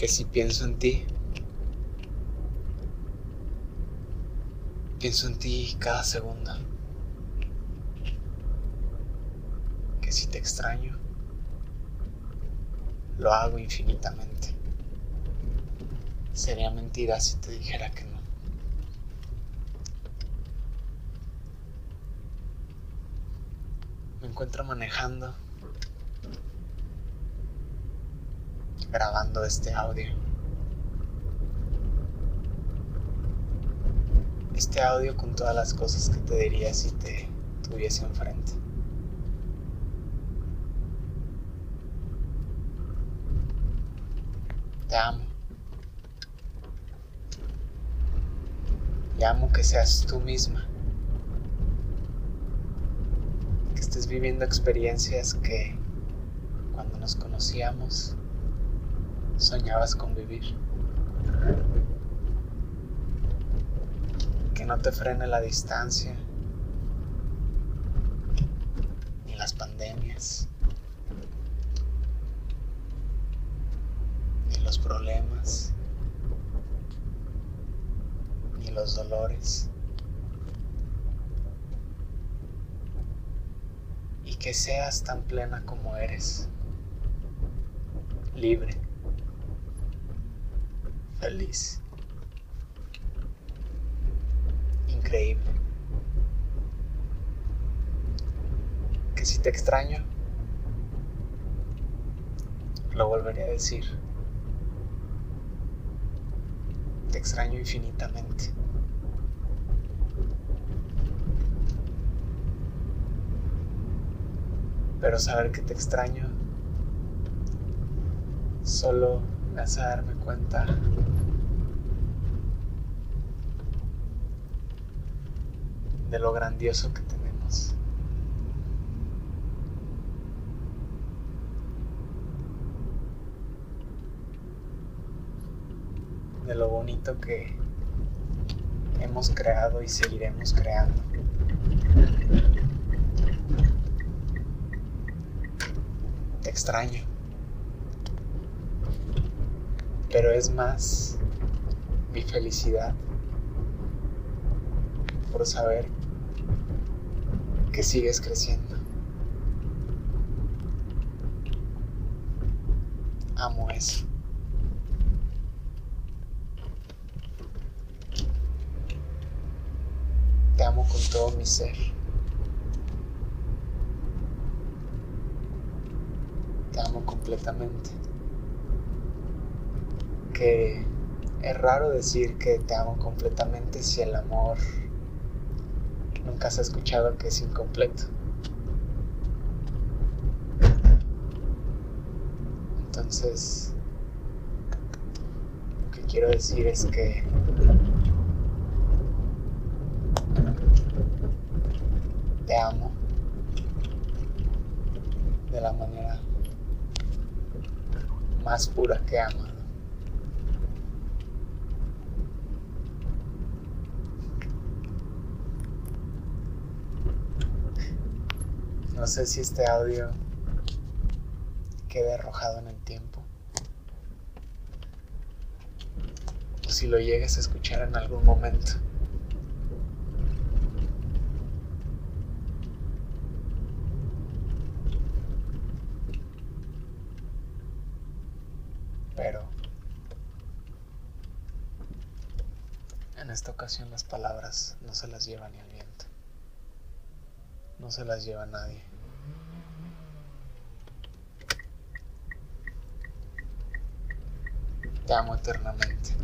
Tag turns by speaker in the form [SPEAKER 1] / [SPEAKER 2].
[SPEAKER 1] que si pienso en ti, pienso en ti cada segundo. Que si te extraño, lo hago infinitamente. Sería mentira si te dijera que no. Me encuentro manejando, grabando este audio. Este audio con todas las cosas que te diría si te tuviese enfrente. Te amo. Y amo que seas tú misma. Que estés viviendo experiencias que cuando nos conocíamos soñabas con vivir. Que no te frene la distancia, ni las pandemias, ni los problemas, ni los dolores. Y que seas tan plena como eres, libre feliz. Increíble. Que si te extraño, lo volveré a decir. Te extraño infinitamente. Pero saber que te extraño solo me hace darme cuenta de lo grandioso que tenemos. De lo bonito que hemos creado y seguiremos creando. Te extraño. Pero es más mi felicidad por saber que sigues creciendo. Amo eso. Te amo con todo mi ser. Te amo completamente. Es raro decir que te amo completamente si el amor nunca has escuchado que es incompleto. Entonces, lo que quiero decir es que te amo de la manera más pura que amo. No sé si este audio quede arrojado en el tiempo. O si lo llegues a escuchar en algún momento. Pero en esta ocasión las palabras no se las lleva ni el viento. No se las lleva nadie. Amo eternamente.